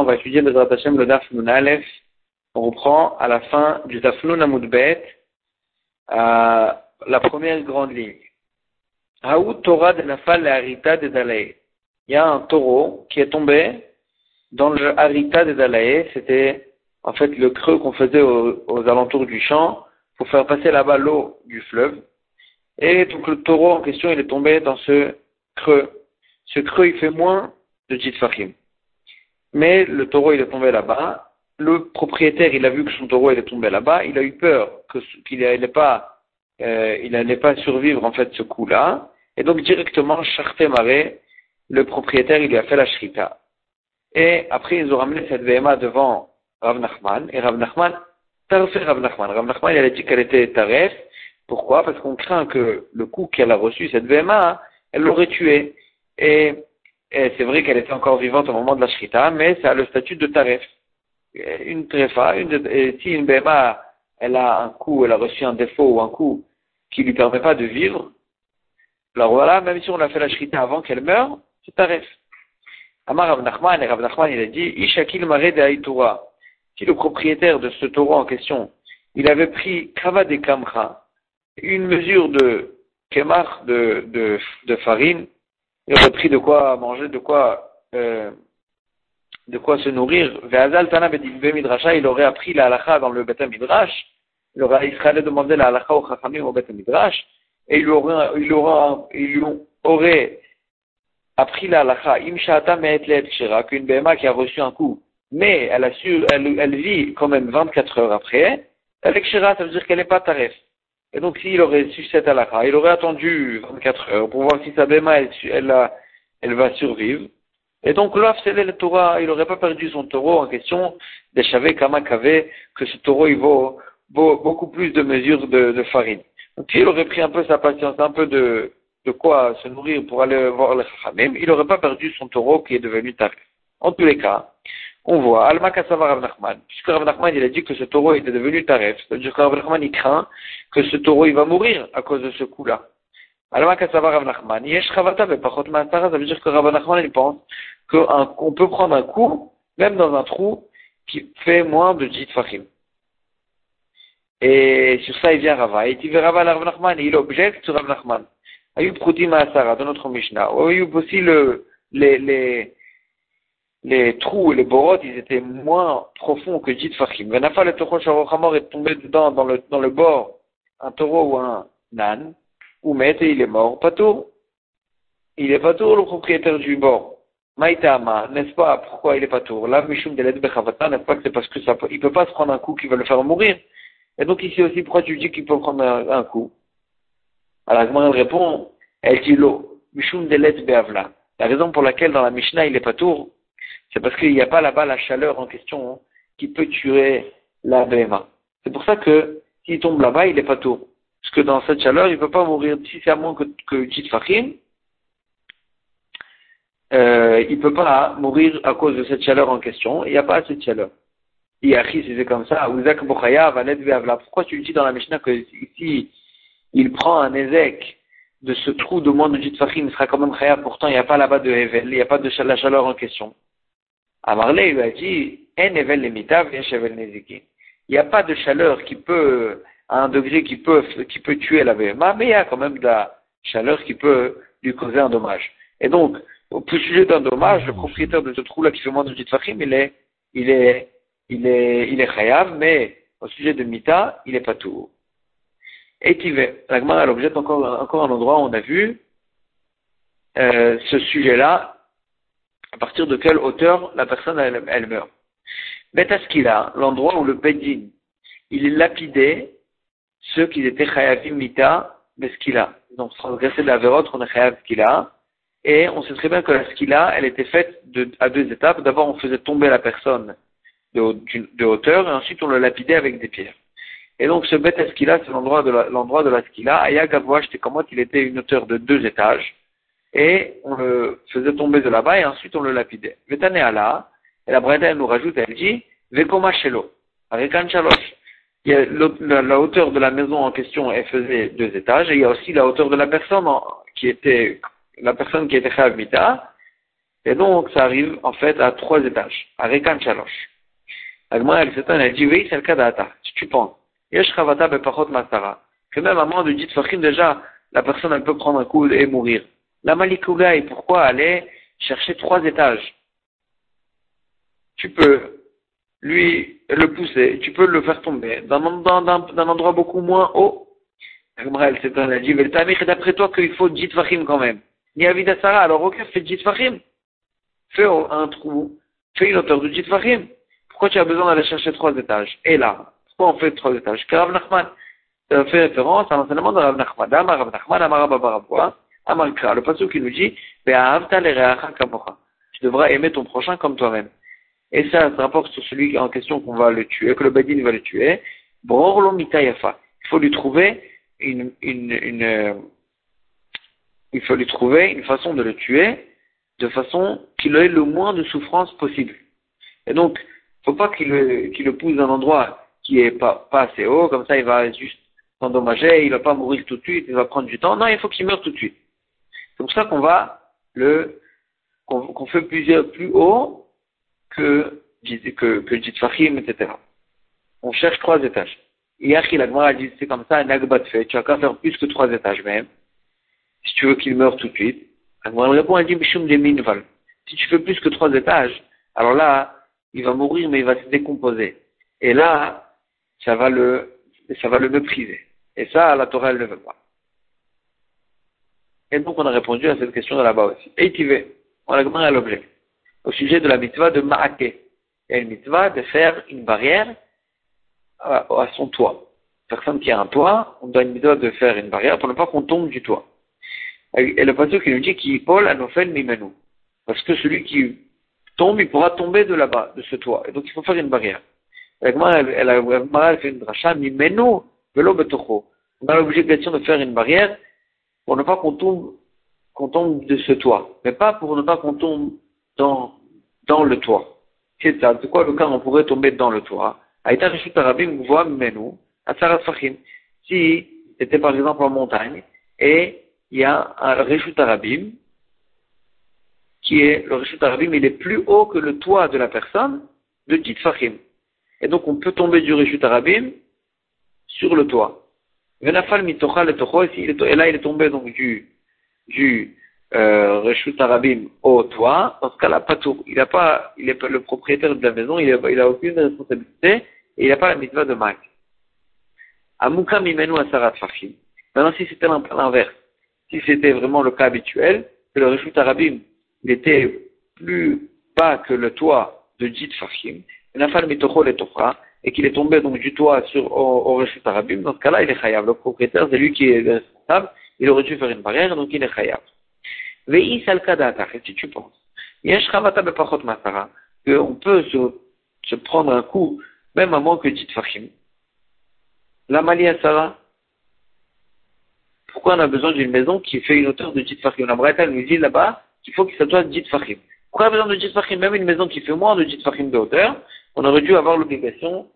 on va étudier le Hashem le Daf Nun On reprend à la fin du Daf Nun euh, la première grande ligne. Torah de Nafal Harita de. Il y a un taureau qui est tombé dans le Harita de Dalae. C'était en fait le creux qu'on faisait aux, aux, alentours du champ pour faire passer là-bas l'eau du fleuve. Et donc le taureau en question, il est tombé dans ce creux. Ce creux, il fait moins de Jitfachim. Mais le taureau, il est tombé là-bas. Le propriétaire, il a vu que son taureau, il est tombé là-bas. Il a eu peur qu'il n'allait pas, euh, il n'allait pas survivre, en fait, ce coup-là. Et donc, directement, Charté le propriétaire, il lui a fait la shrita. Et après, ils ont ramené cette VMA devant Rav Nachman. Et Rav Nachman, fait Rav Nachman. Rav Nachman, il a dit qu'elle était taref. Pourquoi? Parce qu'on craint que le coup qu'elle a reçu, cette VMA, elle l'aurait tué. Et et c'est vrai qu'elle était encore vivante au moment de la shrita, mais ça a le statut de taref. Une trefa, une, et si une béma, elle a un coup, elle a reçu un défaut ou un coup qui lui permet pas de vivre, alors voilà, même si on a fait la shrita avant qu'elle meure, c'est taref. Amar Rav Nachman, et Rav Nachman, il a dit, Ishakil Mare de Si le propriétaire de ce taureau en question, il avait pris Kava de Kamcha, une mesure de kemach de, de, de farine, il aurait pris de quoi manger, de quoi, euh, de quoi se nourrir. il aurait appris la halakha dans le Beth Midrash. Il aurait, demander la halakha au Chachamim au Beth Midrash. Et il aurait, il aurait, il aurait appris la halakha. Imshata me'et shira, qu'une BMA qui a reçu un coup, mais elle a su, elle, elle vit quand même 24 heures après, avec shira, ça veut dire qu'elle n'est pas taref. Et donc, s'il aurait su cette halakha, il aurait attendu 24 heures pour voir si sa béma, elle, elle, elle va survivre. Et donc, l'off, c'est le Torah, il n'aurait pas perdu son taureau en question d'échaver Kamakavé, que ce taureau, il vaut, beaucoup plus de mesures de, de, farine. Donc, s'il aurait pris un peu sa patience, un peu de, de quoi se nourrir pour aller voir le Chachamim, il n'aurait pas perdu son taureau qui est devenu tarif. En tous les cas, on voit, Alma Kassava Rav Nachman, puisque Rav Nachman il a dit que ce taureau était devenu taref, c'est-à-dire que Rav Nachman il craint que ce taureau il va mourir à cause de ce coup-là. Alma Kassava Rav Nachman, Yesh Chavata Pachot ça veut dire que Rav Nachman il pense qu'on peut prendre un coup, même dans un trou, qui fait moins de Jit Fahim. Et sur ça il vient Rava, et il dit Rava Rav Nachman, il objecte sur Rav Nachman. Ayub Proutim Asara, dans notre Mishnah, Ayub aussi le, les, les, les trous et les borotes, ils étaient moins profonds que Jit Fachim. Venafa le taureau Sharochamor est tombé dedans, dans le, dans le bord, un taureau ou un âne, ou met et il est mort. Patour. Il est patour, le propriétaire du bord. Maïtama, n'est-ce pas, pourquoi il est patour? Là, Mishum Delet Bechavata, n'est-ce pas que c'est parce que ça il peut pas se prendre un coup qui va le faire mourir? Et donc ici aussi, pourquoi tu dis qu'il peut prendre un, coup? Alors, comment elle répond? Elle dit l'eau. Mishum Delet Beavla. La raison pour laquelle dans la Mishnah il est patour, c'est parce qu'il n'y a pas là-bas la chaleur en question hein, qui peut tuer la BMA. C'est pour ça que s'il tombe là-bas, il n'est pas tôt. Parce que dans cette chaleur, il ne peut pas mourir si c'est à moins que, que. Euh, il ne peut pas mourir à cause de cette chaleur en question. Il n'y a pas assez de chaleur. Yachi, c'est comme ça. Pourquoi tu dis dans la Mishnah que si il prend un ézek de ce trou de moins de Jit Fahim, il sera quand même khaya, pourtant il n'y a pas là-bas de Hevel, il n'y a pas de la chaleur en question. Amarle lui a dit, il n'y a pas de chaleur qui peut, à un degré qui peut, qui peut tuer la BMA, mais il y a quand même de la chaleur qui peut lui causer un dommage. Et donc, au sujet d'un dommage, le propriétaire de ce trou-là qui fait moins de Jitfachim, il est, il est, il est, il est chayav, mais au sujet de Mita, il n'est pas tout. Et Tivé. La elle objette encore, encore un endroit où on a vu, euh, ce sujet-là, à partir de quelle hauteur la personne elle, elle meurt. Betaskila, l'endroit où le Bedin, il lapidait ceux qui étaient Chayavim Mita. Donc, transgresser de la vérote, on est Chayav. Et on sait très bien que la Skila, elle était faite de, à deux étapes. D'abord, on faisait tomber la personne de, hauteur, et ensuite on le lapidait avec des pierres. Et donc, ce Bet c'est l'endroit de la, l'endroit de la Skila. Aya j'étais comme il était une hauteur de deux étages et on le faisait tomber de là-bas et ensuite on le lapidait. Vetane et la Breda elle nous rajoute, elle dit, Vekoma Shelo, avec un chalosh. La, hauteur de la maison en question, elle faisait deux étages, et il y a aussi la hauteur de la personne qui était, la personne qui était Chav Et donc, ça arrive, en fait, à trois étages, à Rekan Chalosh. Agma, elle s'étonne, elle dit, oui, c'est le cas d'Ata. Si tu penses, Yesh Chavata Bepachot Masara, que même à moins de dit déjà, la personne, elle peut prendre un coup et mourir. La Malikoula, et pourquoi aller chercher trois étages? Tu peux lui le pousser, tu peux le faire tomber d'un endroit beaucoup moins haut. Agma, elle s'étonne, elle dit, mais d'après toi qu'il faut dit Fachim quand même. Ni Avidasara, alors ok, fais dit Fachim. Fais un trou, fais une hauteur de dit Fachim. Pourquoi tu as besoin d'aller chercher trois étages? Et là, pourquoi on fait trois étages? Car Nachman fait référence à l'enseignement de Rav Nachman. Kra. Le passage qui nous dit, tu devras aimer ton prochain comme toi-même. Et ça, ça rapporte sur celui en question qu'on va le tuer, que le Badin va le tuer. Il faut lui trouver une, une, une, euh, il faut lui trouver une façon de le tuer de façon qu'il ait le moins de souffrance possible. Et donc, faut pas qu'il le, qu'il le pousse dans un endroit qui est pas, pas assez haut, comme ça il va juste s'endommager, il va pas mourir tout de suite, il va prendre du temps. Non, il faut qu'il meure tout de suite. C'est pour ça qu'on va le, qu'on, fait plusieurs plus haut que, que, que Fahim, etc. On cherche trois étages. Hier, il a dit, c'est comme ça, un agbat fait, tu vas qu'à faire plus que trois étages même, si tu veux qu'il meure tout de suite. Alors, répond, elle dit, Si tu fais plus que trois étages, alors là, il va mourir, mais il va se décomposer. Et là, ça va le, ça va le mépriser. Et ça, la Torah, elle ne veut pas. Et donc, on a répondu à cette question de là-bas aussi. Et Tivé, on a demandé à l'objet. Au sujet de la mitzvah de Ma'ake. Il y a une mitzvah de faire une barrière à, son toit. Personne qui a un toit, on doit une mitzvah de faire une barrière pour ne pas qu'on tombe du toit. Et le pasteur qui nous dit qu'il Paul a fait mimenu. Parce que celui qui tombe, il pourra tomber de là-bas, de ce toit. Et donc il faut faire une barrière. Elle, elle, fait une dracha, mimenu, velo betocho. On a l'obligation de faire une barrière pour ne pas qu'on tombe, qu'on tombe de ce toit. Mais pas pour ne pas qu'on tombe dans, dans le toit. C'est ça. C'est quoi le cas on pourrait tomber dans le toit? Aïta Rishut Arabim Fachim. Si c'était par exemple en montagne, et il y a un Rishut Arabim, qui est, le Rishut Arabim, il est plus haut que le toit de la personne de Tit Fahim. Et donc, on peut tomber du Rishut Arabim sur le toit. Venafal mitocha le et là, il est tombé donc du, du, euh, Rishut Arabim au toit. Dans ce cas-là, pas tout. Il n'a pas, il est le propriétaire de la maison, il n'a a aucune responsabilité, et il n'a pas la mitzvah de Mak. Amuka mimenu asarat fachim. Maintenant, si c'était l'inverse, si c'était vraiment le cas habituel, que le Rishut Arabim il était plus bas que le toit de Jit Fahim, et qu'il est tombé donc du toit sur, au, au Rishut Arabim, dans ce cas-là, il est Khayab. Le propriétaire, c'est lui qui est responsable, il aurait dû faire une barrière, donc il est Khayab. Ve'is al si tu penses, Yesh Chavata Bepachot Masara, qu'on peut se, prendre un coup, même à moins que Jit Fahim. La Mali Sarah, pourquoi on a besoin d'une maison qui fait une hauteur de Jit Fahim La Bretagne nous dit là-bas qu'il faut ça soit Jit Fahim. Pourquoi on a besoin de Fahim Même une maison qui fait moins de Jit Fahim de hauteur, on aurait dû avoir l'obligation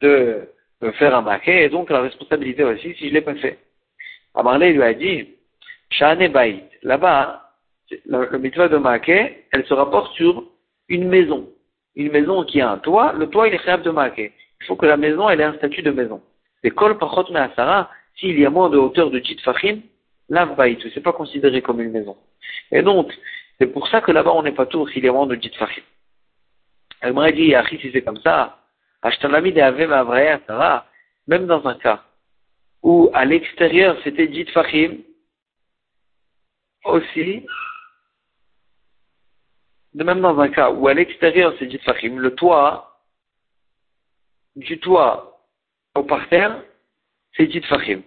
de, faire un maquet et donc la responsabilité aussi si je l'ai pas fait. Amarlé lui a dit, Shane Baït, là-bas, le, le mitzvah de maquet, elle se rapporte sur une maison. Une maison qui a un toit, le toit il est créable de maquet. Il faut que la maison elle ait un statut de maison. C'est kol pachot Sarah, s'il y a moins de hauteur de Jit Fahim, ce n'est pas considéré comme une maison. Et donc, c'est pour ça que là-bas on n'est pas tout s'il y a moins de Jit Fahim. M'aurait dit, si c'est comme ça, même dans un cas où à l'extérieur c'était Jit Fahim, aussi, de même dans un cas où à l'extérieur c'est Jit Fahim, le toit, du toit au parterre, c'est Jit Fahim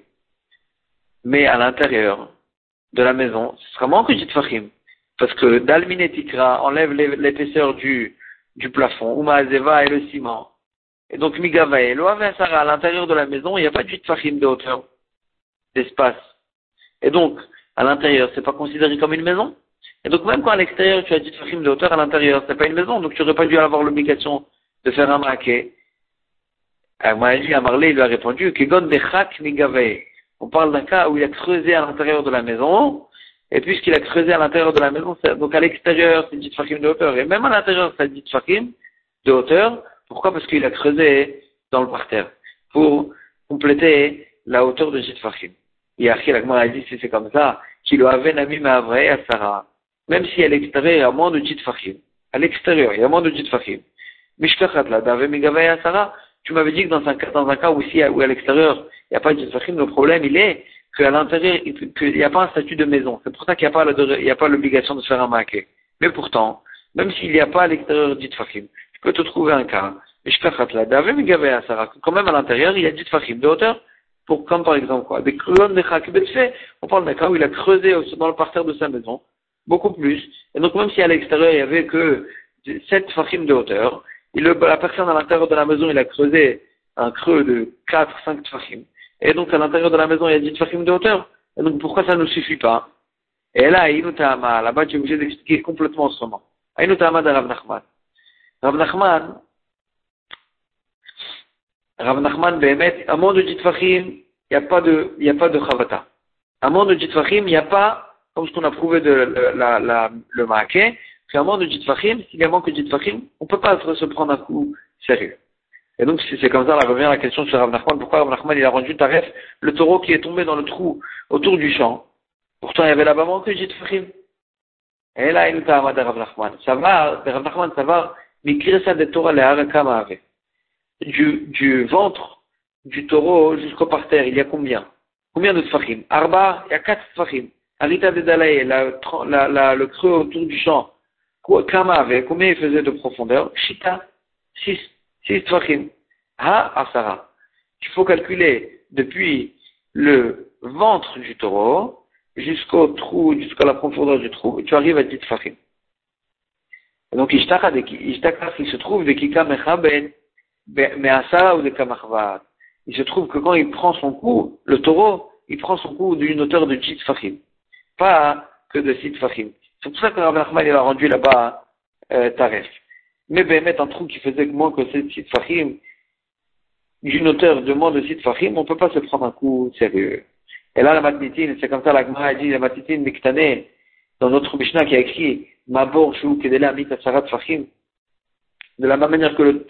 mais à l'intérieur de la maison, ce sera moins que Jitfachim. Parce que Dalminetikra enlève l'épaisseur du, du plafond, Umazeva et le ciment. Et donc Migavae, Sarah, à l'intérieur de la maison, il n'y a pas de Jitfachim de hauteur, d'espace. Et donc, à l'intérieur, c'est pas considéré comme une maison? Et donc même quand à l'extérieur tu as Jitfachim de hauteur, à l'intérieur, c'est pas une maison, donc tu n'aurais pas dû avoir l'obligation de faire un maquet. Moi, dit, Amarlé, il lui a répondu, on parle d'un cas où il a creusé à l'intérieur de la maison, Et puisqu'il a creusé à l'intérieur de la maison, donc à l'extérieur, c'est 10 tfachim de hauteur. Et même à l'intérieur, c'est 10 tfachim de hauteur. Pourquoi? Parce qu'il a creusé dans le parterre. Pour compléter la hauteur de 10 tfachim. Et Achille a dit, si c'est comme ça, qu'il avait Nami vrai à Sarah. Même si à l'extérieur, il y a moins de 10 tfachim. À l'extérieur, il y a moins de 10 tfachim. Mishkachat la, Dave Migavei à Sarah? Tu m'avais dit que dans un, dans un cas où, ici, où à l'extérieur, il n'y a pas de 10 tfachim, le problème, il est qu'à l'intérieur, qu'il n'y a pas un statut de maison. C'est pour ça qu'il n'y a pas l'obligation de se faire un maquet. Mais pourtant, même s'il n'y a pas à l'extérieur dit fachim, tu peux te trouver un cas, quand même à l'intérieur, il y a dit fachim de hauteur, pour, comme par exemple quoi, des de on parle d'un cas où il a creusé dans le parterre de sa maison, beaucoup plus, et donc même si à l'extérieur il y avait que 7 fachim de hauteur, la personne à l'intérieur de la maison, il a creusé un creux de 4, 5 fachim, et donc à l'intérieur de la maison, il y a 10 tfachim de hauteur. Et donc pourquoi ça ne suffit pas? Et là, Inutama, là-bas, tu es obligé d'expliquer complètement autrement. Inutama de Rav Nachman. Rav Nachman, Rav Nachman, Behemet, à moins de 10 tfachim, il n'y a pas de, il n'y a pas de chavata. À moins de 10 tfachim, il n'y a pas, comme ce qu'on a prouvé de la, la, le maaké, qu'à moins de 10 tfachim, s'il y a moins que 10 tfachim, on ne peut pas se prendre un coup sérieux. Et donc, c'est comme ça, là revient la question sur Rav Nachman. Pourquoi Rav Nachman, il a rendu Taref, le taureau qui est tombé dans le trou autour du champ. Pourtant, il y avait là-bas moins que Jit Et là, il nous a Rav Nachman. Ça va, Rav Nachman, ça va, mais ça de Torah le Du, du ventre du taureau jusqu'au parterre, il y a combien? Combien de tfachim? Arba, il y a quatre tfachim. Arita de Dalaï, la, la, le creux autour du champ. Kama combien il faisait de profondeur? Shita, six. Six. Ha asara. Il faut calculer depuis le ventre du taureau jusqu'au trou, jusqu'à la profondeur du trou, et tu arrives à 10 tvachim. Donc, il se trouve de Kika Mechaben, mais Asara ou de Kamachvat. Il se trouve que quand il prend son coup, le taureau, il prend son coup d'une hauteur de 10 tvachim. Pas que de 6 tvachim. C'est pour ça que Rabbi Nachman, il a rendu là-bas, euh, Taref mais ben, mettre un trou qui faisait moins que 7 fachim, d'une hauteur de moins de 6 fachim, on ne peut pas se prendre un coup sérieux. Et là, la matnitine, c'est comme ça, la Gemara dit, la matnitine miktane, dans notre Mishnah qui a écrit, Mabor Shou Kedela Mit Asarat Fachim, de la même manière que le,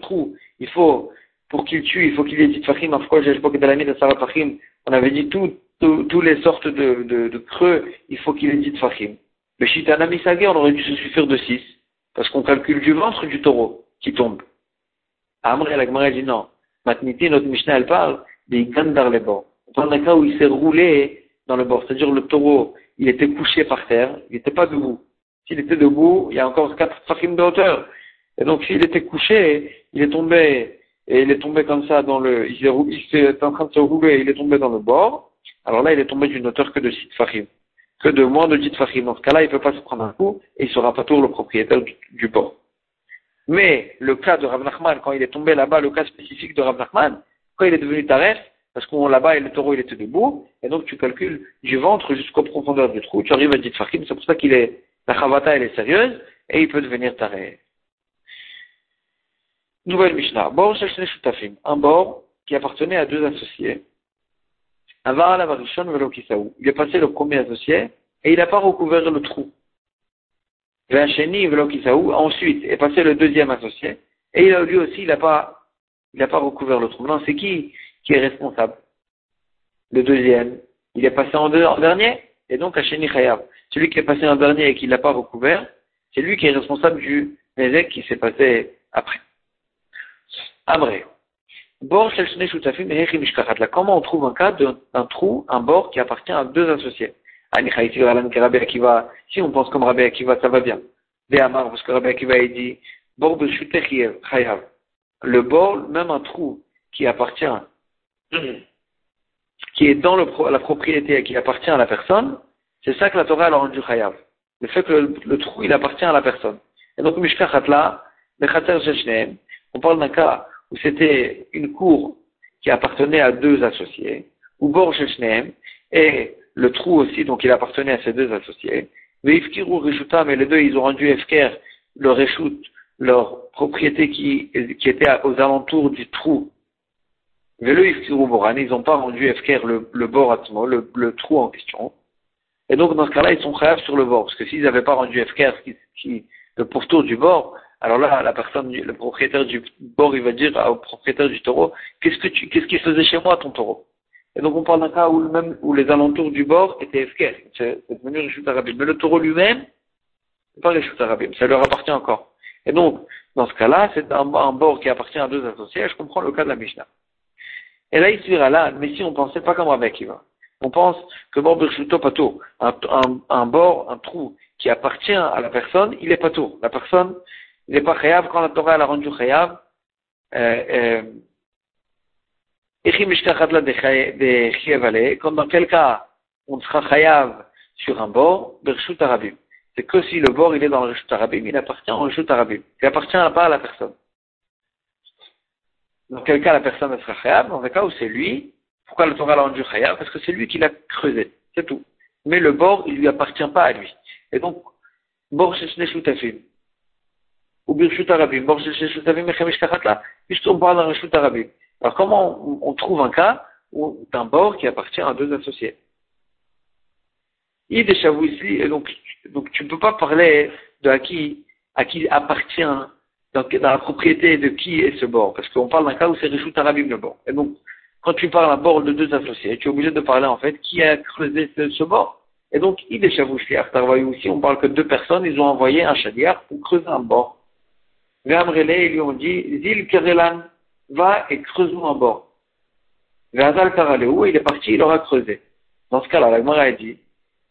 trou, il faut, pour qu'il tue, il faut qu'il ait dit Fachim, pourquoi j'ai pas Kedela Mit Asarat Fachim, on avait dit toutes tout, les sortes de, de, de, creux, il faut qu'il ait dit Fachim. Mais Shitana Misagé, on aurait dû se suffire de 6. Parce qu'on calcule du ventre du taureau qui tombe. Amré, la Gemara dit non. Matniti, notre Mishnah, elle parle des gandar les bords. On parle d'un cas où il s'est roulé dans le bord. C'est-à-dire le taureau, il était couché par terre, il n'était pas debout. S'il était debout, il y a encore quatre tfachim de hauteur. Et donc s'il était couché, il est tombé, et il est tombé comme ça dans le, il est, en train de se rouler, il est tombé dans le bord. Alors là, il est tombé d'une hauteur que de six tfachim que de moins de 10 fachim. Dans ce cas-là, il ne peut pas se prendre un coup et il sera pas toujours le propriétaire du, port. Mais le cas de Rav Nachman, quand il est tombé là-bas, le cas spécifique de Rav Nachman, quand il est devenu taref, parce qu'on là-bas, le taureau, il était debout, et donc tu calcules du ventre jusqu'aux profondeurs du trou, tu arrives à 10 fachim, c'est pour ça qu'il est, la chavata, elle est sérieuse, et il peut devenir taref. Nouvelle Mishnah. Un bord qui appartenait à deux associés. Il est passé le premier associé et il n'a pas recouvert le trou. Ensuite est passé le deuxième associé et a, lui aussi il n'a pas, recouvert le trou. Non, c'est qui qui est responsable? Le deuxième. Il est passé en, dernier et donc Hacheni Chayav. Celui qui est passé en dernier et qui ne l'a pas recouvert, c'est lui qui est responsable du Nézek qui s'est passé après. Amré. Bord Comment on trouve un cas d'un trou, un bord qui appartient à deux associés? Si on pense comme Rabbi Akiva, ça va bien. Parce que Rabbi Akiva dit Le bord, même un trou qui appartient, qui est dans la propriété et qui appartient à la personne, c'est ça que la Torah a rendu chayav. Le fait que le, trou, il appartient à la personne. Et donc, Mishkachatla, on parle d'un cas où c'était une cour qui appartenait à deux associés, ou Bor et le trou aussi, donc il appartenait à ces deux associés. Mais mais les deux, ils ont rendu Efker, leur Reshut, leur propriété qui, qui était aux alentours du trou. Mais le Ifkiru Boran, ils n'ont pas rendu Efker le, le bord le, le trou en question. Et donc, dans ce cas-là, ils sont khayab sur le bord. Parce que s'ils n'avaient pas rendu FKR, qui, qui, le pourtour du bord, alors là, la personne, le propriétaire du bord, il va dire au propriétaire du taureau, qu'est-ce que tu, qu'est-ce qu'il faisait chez moi, ton taureau? Et donc, on parle d'un cas où même, où les alentours du bord étaient FKR. C'est devenu Rishut Arabim. Mais le taureau lui-même, c'est pas Rishut Arabim. Ça leur appartient encore. Et donc, dans ce cas-là, c'est un, bord qui appartient à deux associés. Je comprends le cas de la Mishnah. Et là, il suivra là, mais si on pensait pas comme Rabbi Kiva. On pense que bord Birshuto Pato, un, un, un bord, un trou qui appartient à la personne, il est Pato. La personne, il n'est pas Chayav quand la Torah l'a rendu Chayav. Euh, euh, quand dans quel cas on sera Chayav sur un bord, Birshut Arabim? C'est que si le bord il est dans le Rishut Arabim, il appartient au Rishut Arabim. Il appartient pas à la personne. Dans quel cas la personne sera Chayav Dans le cas où c'est lui, pourquoi le Torah l'a rendu Chayav Parce que c'est lui qui l'a creusé. C'est tout. Mais le bord, il lui appartient pas à lui. Et donc, bord Shutafim. Ou Birshut Arabim. Puisqu'on parle d'un Rishut. Alors comment on, trouve un cas où d'un bord qui appartient à deux associés? Ici, et donc, donc tu ne peux pas parler de à qui, à qui appartient dans, la propriété de qui est ce bord, parce qu'on parle d'un cas où c'est Rishut Arabim le bord. Et donc, quand tu parles à bord de deux associés, tu es obligé de parler en fait qui a creusé ce, bord. Et donc, est voyez aussi, on parle que deux personnes, ils ont envoyé un chadiar pour creuser un bord. Véamrele, ils lui ont dit, Zil Kerelan, va et creuse-nous un bord. Véazal Karaleu, il est parti, il aura creusé. Dans ce cas-là, la Gemara a dit,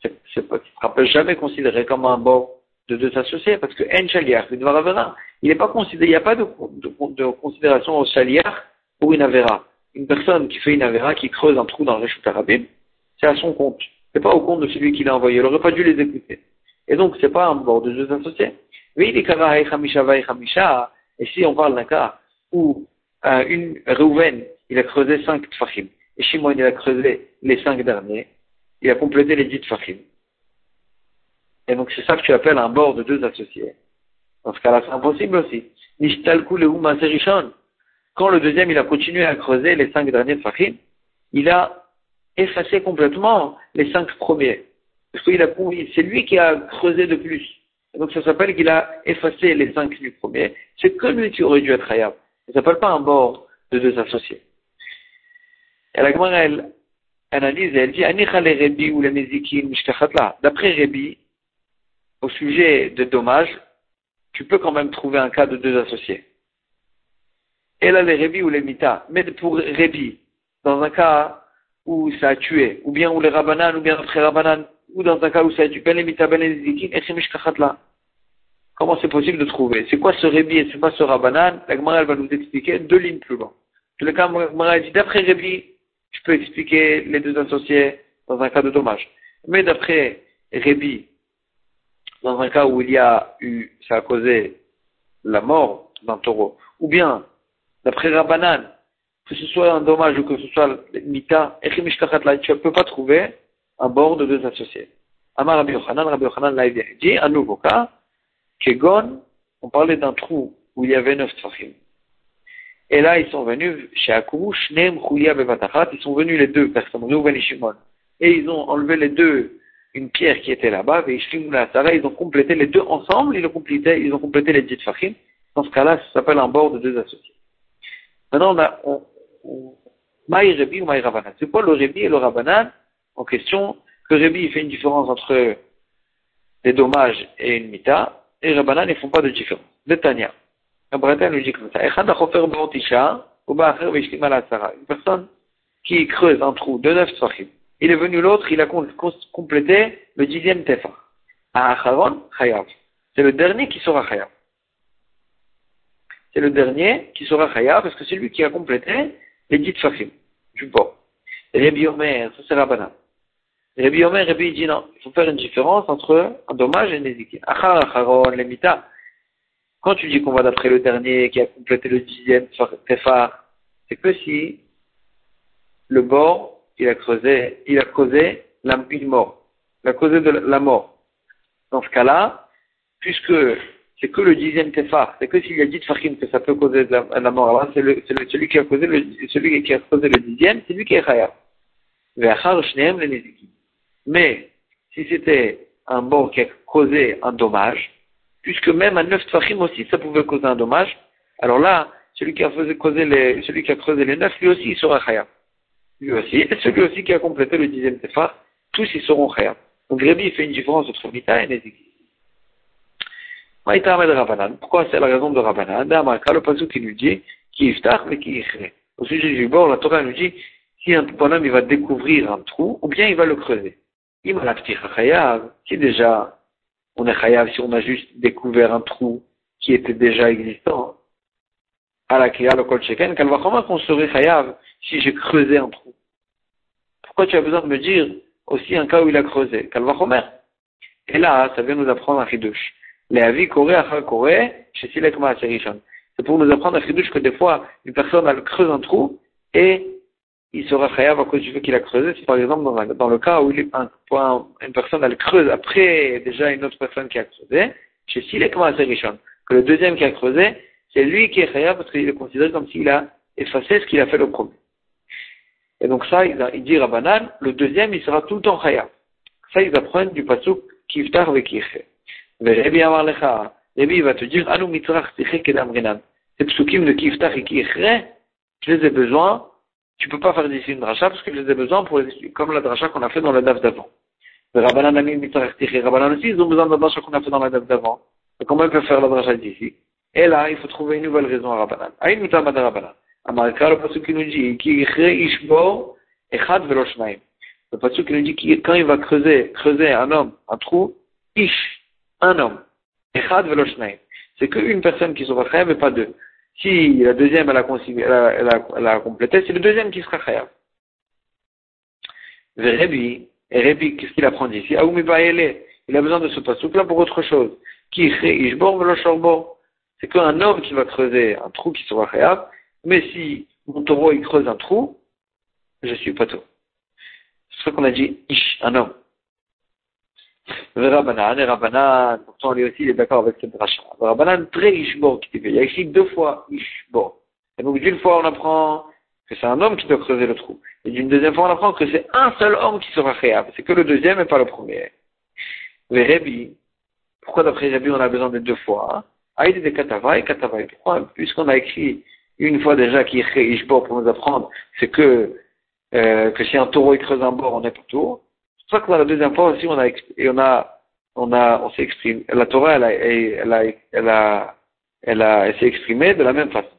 pas, ne sera jamais considéré comme un bord de deux associés, parce que En Shaliach, il n'est pas considéré, il n'y a pas de, considération au Shaliach pour une Avera. Une personne qui fait une Avera, qui creuse un trou dans le Réchut Arabim, c'est à son compte. C'est pas au compte de celui qui l'a envoyé. Il n'aurait pas dû les écouter. Et donc, c'est pas un bord de deux associés. Et si on parle d'un cas où euh, une Reuven, il a creusé cinq tfachim, et Shimon, il a creusé les cinq derniers, il a complété les dix tfachim. Et donc c'est ça que tu appelles un bord de deux associés. Dans ce cas-là, c'est impossible aussi. Quand le deuxième, il a continué à creuser les cinq derniers tfachim, il a effacé complètement les cinq premiers. Parce c'est lui qui a creusé de plus. Donc ça s'appelle qu'il a effacé les cinq du premier. C'est que lui qui aurait dû être hayab. Ça s'appelle pas un bord de deux associés. Et la Gemara, elle analyse et elle dit, Rebi ou D'après Rebi, au sujet de dommages, tu peux quand même trouver un cas de deux associés. Et là, les Rebi ou les Mita. Mais pour Rebi, dans un cas où ça a tué, ou bien où les Rabanan, ou bien après Rabanan, ou dans un cas où ça a tué, ben et Comment c'est possible de trouver? C'est quoi ce Rébi et c'est quoi ce Rabbanan? La Gemara va nous expliquer deux lignes plus loin. Le cas, Gemara dit d'après Rébi, je peux expliquer les deux associés dans un cas de dommage. Mais d'après Rébi, dans un cas où il y a eu, ça a causé la mort d'un taureau, ou bien d'après Rabbanan, que ce soit un dommage ou que ce soit Mita, tu ne peux pas trouver un bord de deux associés. Amar Rabbi Yochanan, Rabbi Yochanan l'a dit, un nouveau cas, Kegon, on parlait d'un trou où il y avait neuf tfachim. Et là, ils sont venus chez Akou, Shneem, Chouya, Bevatachat, ils sont venus les deux personnes, Reuven et Shimon. Et ils ont enlevé les deux, une pierre qui était là-bas, et ils ont complété les deux ensemble, ils ont complété, ils ont complété les dix tfachim. Dans ce cas-là, ça s'appelle un bord de deux associés. Maintenant, on a, on, on Maï Rebi ou Maï Rabanan. C'est quoi le Rebi et le Rabanan en question que il fait une différence entre des dommages et une mita, et Rabbanan ne font pas de différence. De Tania. Rabbanan nous dit comme ça. Une personne qui creuse un trou de neuf tfachim. Il est venu l'autre, il a complété le dixième tefa. À Acharon, chayav. C'est le dernier qui sera chayav. C'est le dernier qui sera chayav parce que c'est lui qui a complété les dix tfachim du bord. Omer, ça c'est Rabbanan. Rabbi Omer, Rabbi dit non, il faut faire une différence entre un dommage et un nézikin. Achar acharon, lemita. Quand tu dis qu'on va d'après le dernier qui a complété le dixième tefar, c'est que si le bord, il a creusé, il a causé la, une mort. Il a causé de la mort. Dans ce cas-là, puisque c'est que le dixième tefar, c'est que s'il y a dit tefachim que ça peut causer de la, mort, alors c'est celui qui a causé le, celui qui a causé le dixième, c'est lui qui est chayab. Mais si c'était un bord qui a causé un dommage, puisque même à neuf tfachim aussi, ça pouvait causer un dommage, alors là, celui qui a, causé les, celui qui a creusé les neuf, lui aussi, il sera chaya. Lui aussi, et celui aussi qui a complété le dixième tefar, tous ils seront chaya. Donc Rébi fait une différence entre Mita et Néziki. Pourquoi c'est la raison de Rabbanan? Le passage qui nous dit, qui iftach mais qui Au sujet du bord, la Torah nous dit, si un bonhomme il va découvrir un trou, ou bien il va le creuser. Il va chayav, si déjà on est chayav, si on a juste découvert un trou qui était déjà existant, à la kriya, le kol sheken, qu'on serait chayav si j'ai creusé un trou Pourquoi tu as besoin de me dire aussi un cas où il a creusé? Kalvachomer. Et là, ça vient nous apprendre un chidouche. Les avis koré achar koré, C'est pour nous apprendre un chidouche que des fois, une personne, elle creuse un trou et il sera chayav à cause du fait qu'il a creusé. Si par exemple, dans, le cas où est un, une personne, elle creuse après déjà une autre personne qui a creusé, chez Silek que le deuxième qui a creusé, c'est lui qui est chayav parce qu'il est considéré comme s'il a effacé ce qu'il a fait le premier. Et donc ça, il, il dit Rabbanan, le deuxième, il sera tout le temps chayav. Ça, ils apprennent du pasuk kiftar ve kiche. Mais Rabbi Amar Lecha, va te dire, Anu mitzrach tiche kedam renan. Ces psukim de kiftar et je les ai besoin, tu peux pas faire d'ici une dracha parce que je les ai besoin pour les, comme la dracha qu'on a fait dans la daf d'avant. Mais Rabbanan a mis mitzrach tiche, Rabbanan aussi, ils ont besoin de la dracha qu'on a fait dans la daf d'avant. Comment ils peuvent faire la dracha d'ici? Et là, il faut trouver une nouvelle raison à Rabbanan. Aïn mutamad Rabbanan. Amarka, le pasuk qui nous dit, qui ishbo, echad velo. Le pasuk qui nous dit, que quand il va creuser, creuser un homme, un trou, ish, un homme, echad velo. C'est qu'une personne qui sera chayav et pas deux. Si la deuxième, elle a, elle a, elle a, complété, c'est le deuxième qui sera chayav. Verebi, et Rebi, qu'est-ce qu'il apprend ici? Aoumi il a besoin de ce pasuk là pour autre chose. Qui. C'est qu'un homme qui va creuser un trou qui sera chayav, mais si mon taureau il creuse un trou, je suis pas tout. C'est ce qu'on a dit ish, un homme. Rabbanan, et Rabbanan, pourtant lui aussi il est d'accord avec cette rachat. Rabbanan, très ishbo qui Il y a écrit deux fois ishbo. Et donc d'une fois on apprend que c'est un homme qui doit creuser le trou. Et d'une deuxième fois on apprend que c'est un seul homme qui sera réel. C'est que le deuxième et pas le premier. Mais Rébi, pourquoi d'après Rébi on a besoin de deux fois Aïd hein? de Katava et Katava. Pourquoi Puisqu'on a écrit une fois déjà qu'il y pour nous apprendre, c'est que, euh, que si un taureau il creuse un bord, on est pour tour. Pour ça que la deuxième fois aussi, on a, et on a, on a, on s'est exprimé, la Torah, elle a, elle a, elle a, elle a, elle s'est exprimée de la même façon.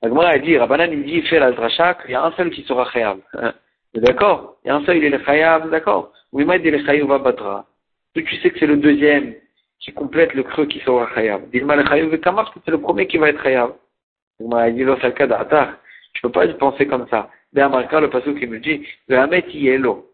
La Gemara a dit, Rabbanan, il dit, fait la dracha, il y a un seul qui sera khayab. Hein? D'accord? Il y a un seul, il est le khayab, d'accord? Oui, mais il est le khayab batra. Tu sais que c'est le deuxième qui complète le creux qui sera khayab. Dis-moi le khayab parce que c'est le premier qui va être khayab. Tu ne peux pas penser comme ça. Marca, le passage qui me dit, le Hamet Yelo, Aoudeka Vidvita.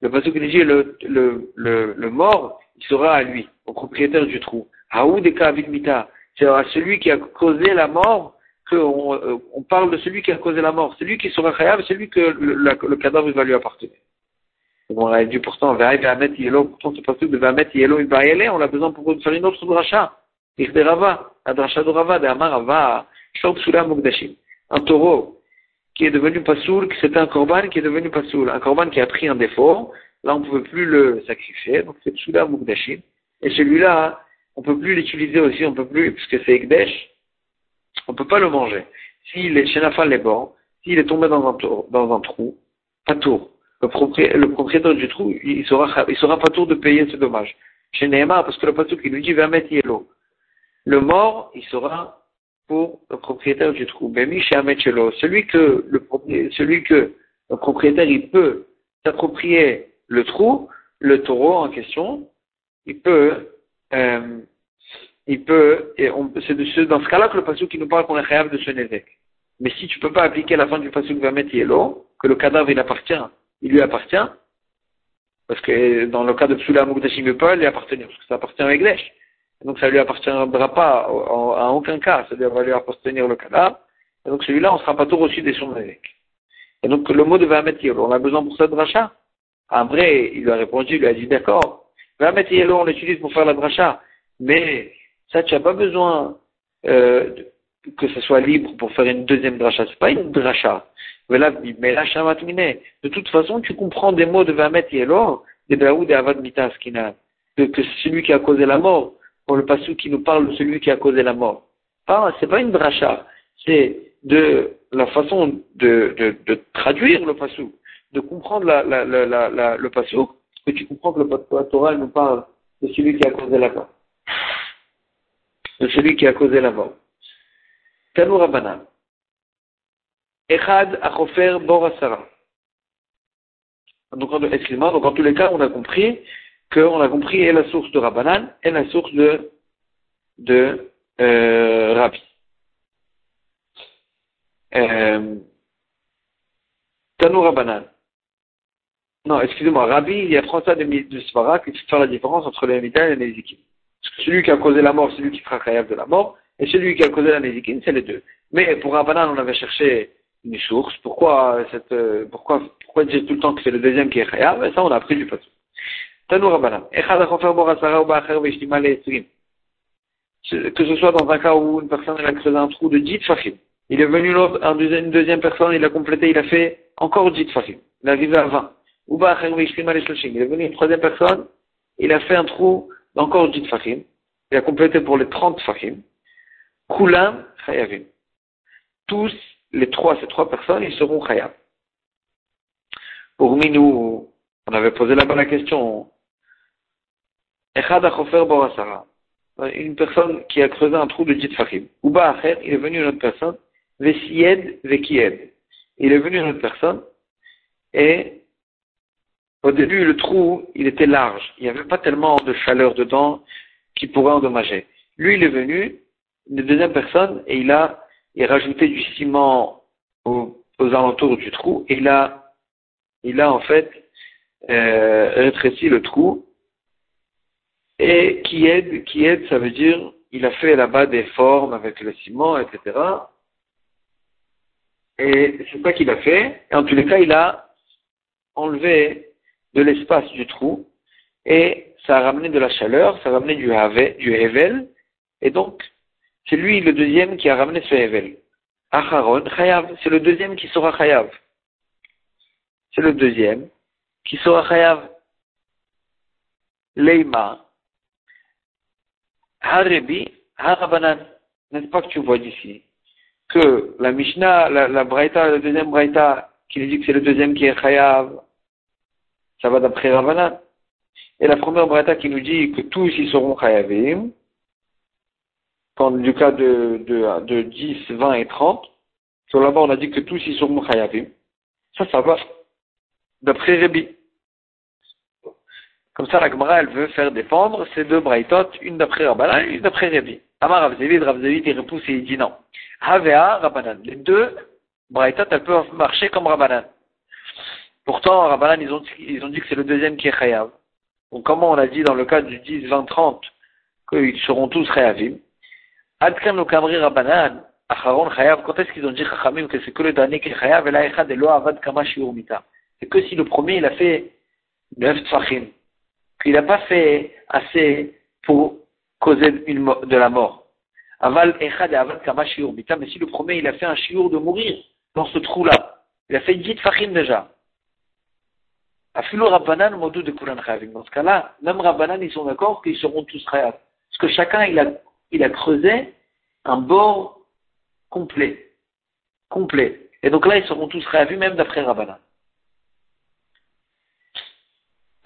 Le passage qui dit, le, le, le, le mort, il sera à lui, au propriétaire du trou. C'est à celui qui a causé la mort qu'on euh, on parle de celui qui a causé la mort. Celui qui sera khayab, celui que le, le, cadavre va lui appartenir. Bon, on a dit pourtant, pourtant ce passage de Vamet Yelo, il va y aller, on a besoin pour faire une autre dracha. Rava, la dracha de Rava, de Amar Rava, Un taureau qui est devenu pasoul, c'était un korban qui est devenu pasoul. Un korban qui a pris un défaut, là on ne pouvait plus le sacrifier, donc c'est Psula Mugdashim. Et celui-là, on ne peut plus l'utiliser aussi, on ne peut plus, puisque c'est Ekdesh, on ne peut pas le manger. S'il est chez Nafal les bords, s'il est tombé dans un, trou, pas tour. Le propriétaire, du trou, il sera, il sera pas tour de payer ce dommage. Chez parce que le pasouk, il nous dit, va mettre yellow le mort, il sera pour le propriétaire du trou. Celui que le, celui que le propriétaire, il peut s'approprier le trou, le taureau en question, il peut, euh, il peut, et c'est dans ce cas-là que le passou qui nous parle qu'on est capable de ce névek. Mais si tu peux pas appliquer la fin du qui va mettre yellow, que le cadavre il appartient, il lui appartient, parce que dans le cas de Psula Mugdashim, il peut pas lui appartenir, parce que ça appartient à Eglesh. Donc ça lui appartiendra pas à aucun cas, c'est-à-dire va lui appartenir le cadavre. Et donc celui-là, on sera pas tout reçu des avec. Et donc le mot de Vamet on a besoin pour ça de rachat. Après, il lui a répondu, il lui a dit d'accord. Vamet on l'utilise pour faire la dracha. Mais ça, tu n'as pas besoin euh, que ce soit libre pour faire une deuxième dracha. C'est pas une dracha. Mais là, de toute façon, tu comprends des mots de Vamet et Elor, de Daoud et Avad Mitas, que celui qui a causé la mort, pour le passou qui nous parle de celui qui a causé la mort. Ah, c'est pas une dracha, c'est de la façon de, traduire le passou, de comprendre le passou, que tu comprends que le Torah nous parle de celui qui a causé la mort. De celui qui a causé la mort. Rabbanan. Echad Achofer Borasara. Donc, donc en tous les cas, on a compris qu'on a compris et la source de Rabbanan et la source de, de euh, Rabbi. Euh, Tanou Rabbanan. Non, excusez-moi, Rabbi, il y a François de, de Svara qui fait la différence entre les Mitan et les que celui qui a causé la mort, celui qui sera khayab de la mort, et celui qui a causé la Nézikim, c'est les deux. Mais pour Rabbanan, on avait cherché une source. Pourquoi cette, euh, pourquoi, pourquoi dire tout le temps que c'est le deuxième qui est khayab? Et ça, on a appris du passé. Tanou. Que ce soit dans un cas où une personne a creusé un trou de 10 fachim. Il est venu une deuxième personne, il a complété, il a fait encore 10 fachim. Il est arrivé à 20. Ou. Il est venu une troisième personne, il a fait un trou d'encore 10 fachim. Il a complété pour les 30 fachim. Kulam chayavim. Tous les trois, ces trois personnes, ils seront khayab. Pour nous, on avait posé là-bas la question. Une personne qui a creusé un trou de dit fachim. Ou il est venu une autre personne. Vesied, Vekied. Il est venu une autre personne. Et au début, le trou, il était large. Il n'y avait pas tellement de chaleur dedans qui pourrait endommager. Lui, il est venu, une deuxième personne, et il a il rajouté du ciment aux, alentours du trou, et il a, il a en fait euh, rétréci le trou. Et qui aide, qui aide, ça veut dire, il a fait là-bas des formes avec le ciment, etc. Et c'est ça qu'il a fait. Et en tous les cas, il a enlevé de l'espace du trou et ça a ramené de la chaleur, ça a ramené du, du Hevel. Et donc, c'est lui le deuxième qui a ramené ce Hevel. Acharon, Chayav, c'est le deuxième qui sera Chayav. C'est le deuxième qui sera Chayav. Leima. N'est-ce pas que tu vois d'ici que la Mishnah, la, la Braïta, le deuxième Braïta, qui dit que c'est le deuxième qui est Chayav, ça va d'après Rabanan. Et la première Braïta qui nous dit que tous ils seront Chayavim, quand du cas de, de, de 10, 20 et 30, sur là-bas on a dit que tous ils seront Chayavim. Ça, ça va d'après Rebi. Comme ça, la Gemara, elle veut faire défendre ces deux braïtot, une d'après Rabbanan et une d'après Rebi. Amar Ravzevid, Ravzevid, il repousse et il dit non. Havea, Rabbanan. Les deux braïtot, elles peuvent marcher comme Rabbanan. Pourtant, Rabbanan, ils ont, ils ont dit que c'est le deuxième qui est Chayav. Donc, comment on a dit dans le cas du 10, 20, 30, qu'ils seront tous Chayavim. Adkan lo kamri Rabbanan, Acharon Chayav, quand est-ce qu'ils ont dit Chachamim que c'est que le dernier qui est Chayav, et là, Echad, et avad kama mita. C'est que si le premier, il a fait neuf tfachim qu'il n'a pas fait assez pour causer de la mort. Aval echad et aval kama shiur Mais si le premier, il a fait un shiur de mourir dans ce trou-là, il a fait dix fachim déjà. Afilu Rabbanan modou de Kuran Chavim. Dans ce cas-là, même Rabbanan, ils sont d'accord qu'ils seront tous Chayav. Parce que chacun, il a, creusé un bord complet. Complet. Et donc là, ils seront tous Chayavim, même d'après Rabbanan.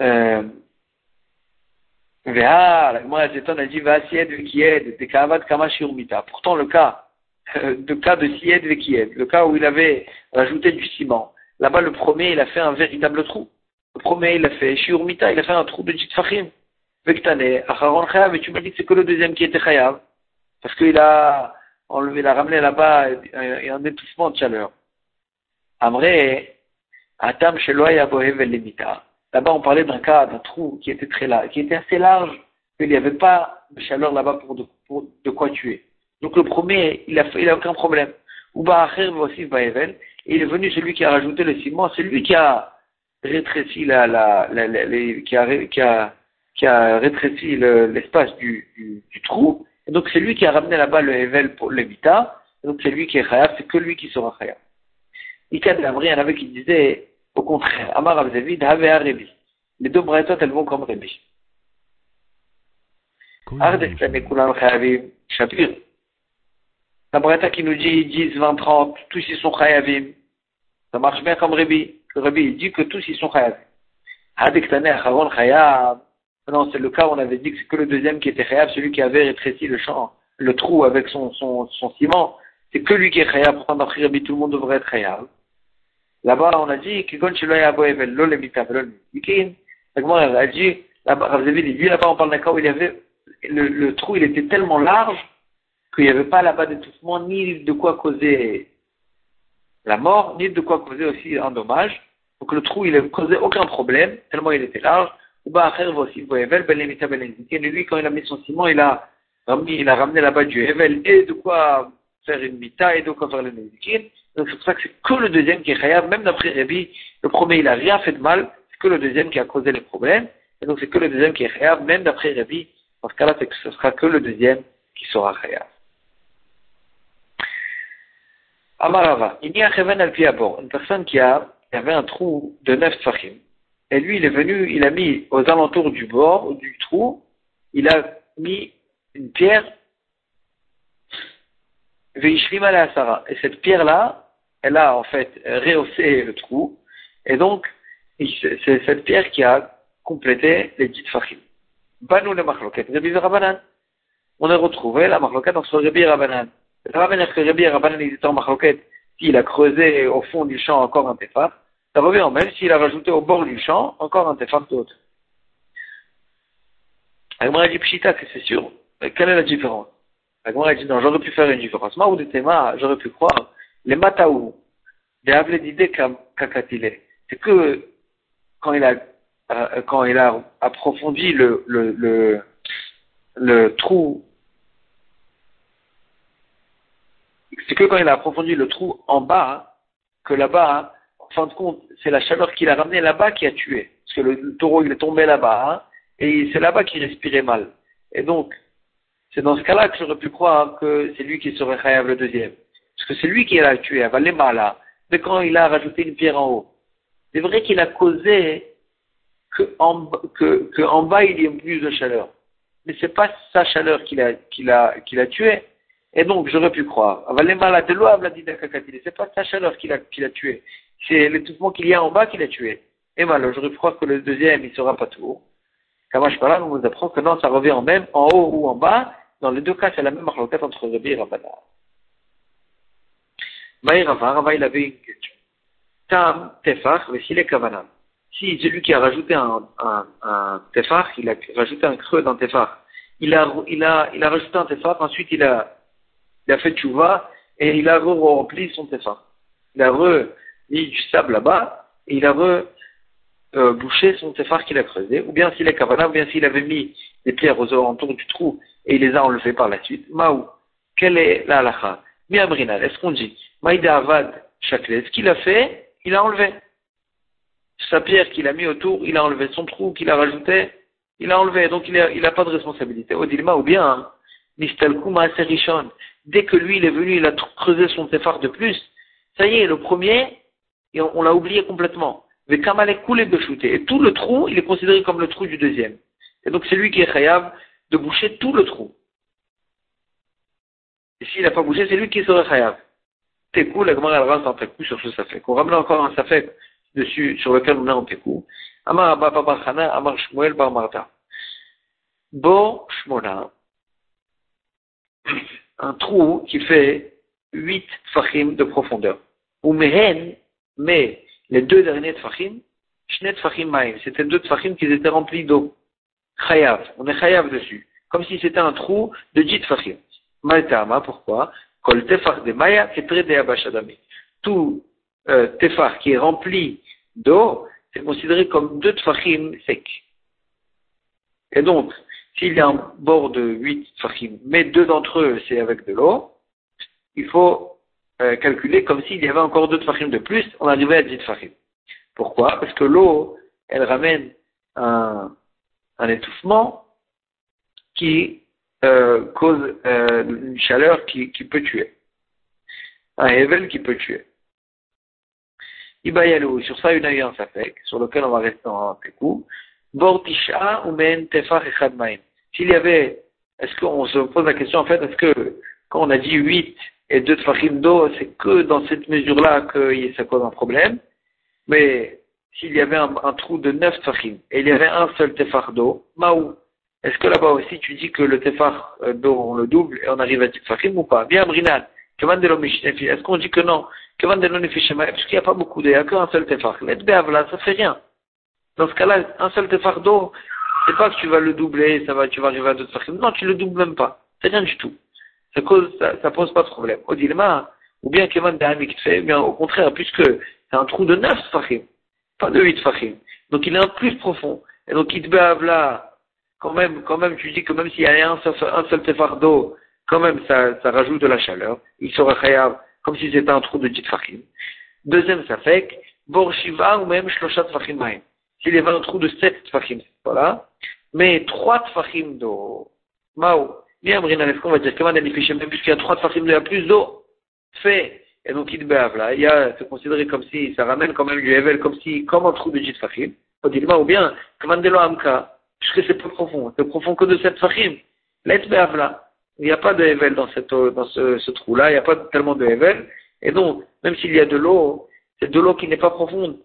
Euh, Pourtant, le cas, euh, de cas de Sied Vekied, le cas où il avait rajouté du ciment, là-bas, le premier, il a fait un véritable trou. Le premier, il a fait Shiurmita, il a fait un trou de Jitfachim. Vektane, Acharon Chayav, et tu m'as dit que c'est que le deuxième qui était Chayav. Parce qu'il a enlevé, il a ramené là-bas un, un étouffement de chaleur. Amré, Atam Sheloya Bohev Limita. Là-bas, on parlait d'un cas, d'un trou qui était très large, qui était assez large, qu'il n'y avait pas de chaleur là-bas pour de, pour de, quoi tuer. Donc le premier, il a, il a aucun problème. Ouba aussi et il est venu celui qui a rajouté le ciment, c'est lui qui a rétréci la, la, la, qui a, qui a, qui a rétréci l'espace du, du, du, trou, et donc c'est lui qui a ramené là-bas le Evel pour l'Evita, donc c'est lui qui est Khayab, c'est que lui qui sera de il y en avait qui disaient au contraire, Amar Abzevid, Havea Rebi. Les deux braïtot, elles vont comme Rebi. Shapir. La braïta qui nous dit 10, 20, 30, tous ils sont Chayavim. Ça marche bien comme Rebi. Le Rebi, dit que tous ils sont Chayavim. Ardek Tane Acharon Chayav. Non, c'est le cas où on avait dit que c'est que le deuxième qui était Chayav, celui qui avait rétréci le champ, le trou avec son, son, son ciment. C'est que lui qui est Chayav. Pourtant, d'après Rebi, tout le monde devrait être Chayav. Là-bas, on a dit, a dit, là-bas, dit, là-bas, on parle d'un il avait, le, trou, il était tellement large qu'il n'y avait pas là-bas d'étouffement, ni de quoi causer la mort, ni de quoi causer aussi un dommage. Donc le trou, il ne causait aucun problème, tellement il était large. Ou aussi, ben ben Et lui, quand il a mis son ciment, il a ramené, ramené là-bas du Hevel et de quoi faire une mita et de quoi faire le Nezikin. Donc c'est pour ça que c'est que le deuxième qui est khayab, même d'après Rabbi, le premier il a rien fait de mal, c'est que le deuxième qui a causé les problèmes, et donc c'est que le deuxième qui est khayab, même d'après Rabbi, dans ce cas-là, ce sera que le deuxième qui sera khayab. Amarava, il y a un al une personne qui a, qui avait un trou de neuf tfachim, et lui il est venu, il a mis aux alentours du bord, du trou, il a mis une pierre et cette pierre-là, elle a en fait rehaussé le trou, et donc c'est cette pierre qui a complété les dix fachim. Banou le machloket, Rabbi Rabanan. On a retrouvé la machloket entre Rabbi Rabanan. Ça va venir que Rabbi Rabanan était en machloket s'il a creusé au fond du champ encore un tefar? Ça va bien même s'il a rajouté au bord du champ encore un tefar d'autre. Moi, dit Pshita c'est sûr. Mais quelle est la différence? La dit, non, j'aurais pu faire une différence. Moi, ou de Tema, j'aurais pu croire, les Mataou, des Avledide Kakatile, c'est que quand il a, euh, quand il a approfondi le, le, le, le trou, c'est que quand il a approfondi le trou en bas, que là-bas, en fin de compte, c'est la chaleur qu'il a ramené là-bas qui a tué. Parce que le, taureau, il est tombé là-bas, hein, et c'est là-bas qu'il respirait mal. Et donc, c'est dans ce cas-là que j'aurais pu croire que c'est lui qui serait chayav le deuxième. Parce que c'est lui qui l'a tué, là. Mais quand il a rajouté une pierre en haut. C'est vrai qu'il a causé que en, bas il y ait plus de chaleur. Mais c'est pas sa chaleur qui l'a, qui l'a, qui l'a tué. Et donc, j'aurais pu croire. de l'eau, C'est pas sa chaleur qui l'a, qui l'a tué. C'est l'étouffement qu'il y a en bas qui l'a tué. Et mal, j'aurais pu croire que le deuxième, il sera pas tout. Kamash là, on nous apprend que non, ça revient en même, en haut ou en bas, dans les deux cas, c'est la même marloquette entre Rabbi et Rabbanan. Rava, il avait une question. Tam, Tefach, Vesile Kavanam. Si celui qui a rajouté un, un, il a rajouté un creux dans Tefach, il a, il a, rajouté un Tefach, ensuite il a, il a fait Tchouva, et il a rempli son Tefach. Il a remis du sable là-bas, et il a re, euh, son Tefach qu'il a creusé, ou bien s'il est Kavanam, ou bien s'il avait mis des pierres aux alentours du trou, et il les a enlevés par la suite. Maou, quelle est la halakha? Miabrinal, est-ce qu'on dit Maïda Avad ce qu'il a fait, il a enlevé. Sa pierre qu'il a mis autour, il a enlevé. Son trou qu'il a rajouté, il a enlevé. Donc il n'a a pas de responsabilité. Odilma, ou bien, Nistalkuma Serishon, dès que lui il est venu, il a creusé son tefar de plus, ça y est, le premier, on, l'a oublié complètement. Mais Kamalek coulé de shooter. Et tout le trou, il est considéré comme le trou du deuxième. Et donc c'est lui qui est chayav de boucher tout le trou. Et s'il n'a pas bougé, c'est lui qui serait chayav. Tekou, la Gemara elle reste en Tekou sur ce safek. On ramène encore un safek dessus, sur lequel on est en Tekou. Amar Abba Bar Amar Shmuel Bar Marta. Bo Shmona, un trou qui fait huit tfachim de profondeur. Ou mehen, mais les deux derniers tfachim, shnet tfachim maïm, c'était deux tfachim qui étaient remplis d'eau. Chayav, on est chayav dessus. Comme si c'était un trou de dit fachim. Maltama, pourquoi? Kol tefar de maya de abashadami. Tout euh, tefar qui est rempli d'eau, c'est considéré comme deux tfachim secs. Et donc, s'il y a un bord de huit tfachim, mais deux d'entre eux c'est avec de l'eau, il faut euh, calculer comme s'il y avait encore deux tfachim de plus, on arrivait à 10 tfachim. Pourquoi? Parce que l'eau, elle ramène un étouffement qui euh, cause euh, une chaleur qui, peut tuer. Un Hevel qui peut tuer. Ibayalou, sur ça, il y a sur lequel on va rester en coup. Bortisha ou men S'il y avait, est-ce qu'on se pose la question, en fait, est-ce que, quand on a dit 8 et 2 tefachim d'eau, c'est que dans cette mesure-là que ça cause un problème? Mais, s'il y avait un, trou de 9 tefachim, et il y avait un seul tefar d'eau, maou. Est-ce que là-bas aussi tu dis que le tefar euh, d'eau, on le double et on arrive à 10 tefachim ou pas? Bien, Brinal. Est-ce qu'on dit que non? Parce qu'il n'y a pas beaucoup d'eau, il n'y a qu'un seul tefar. là, ça fait rien. Dans ce cas-là, un seul tefar d'eau, c'est pas que tu vas le doubler, ça va, tu vas arriver à deux tefachim. Non, tu le doubles même pas. C'est rien du tout. Ça cause, pose pas de problème. Au dilemme, ou bien Kevin qui fait, bien au contraire, puisque c'est un trou de neuf tefachim, pas de huit tefachim. Donc il est un plus profond. Et donc il là, quand même, quand même, tu dis que même s'il y a un seul, un seul tefar d'eau, quand même, ça, ça rajoute de la chaleur. Il sera khayab, comme si c'était un trou de 10 tefachim. Deuxième, ça fait que, Borshiva ou même Shloshat tefachim s'il y avait un trou de 7 tfachim, voilà, mais 3 tfachim d'eau, Mao, bien, Brina, ce qu'on va dire, comment même puisqu'il y a 3 tfachim d'eau, il y a plus d'eau, fait, et donc il là, il y a, c'est considéré comme si, ça ramène quand même du Hevel, comme si, comme un trou de 10 tfachim, ou bien, comment de amka, puisque c'est peu profond, c'est profond que de 7 tfachim, let là, il n'y a pas de Hevel dans cette, ce, trou-là, il n'y a pas tellement de Hevel, et donc, même s'il y a de l'eau, c'est de l'eau qui n'est pas profonde,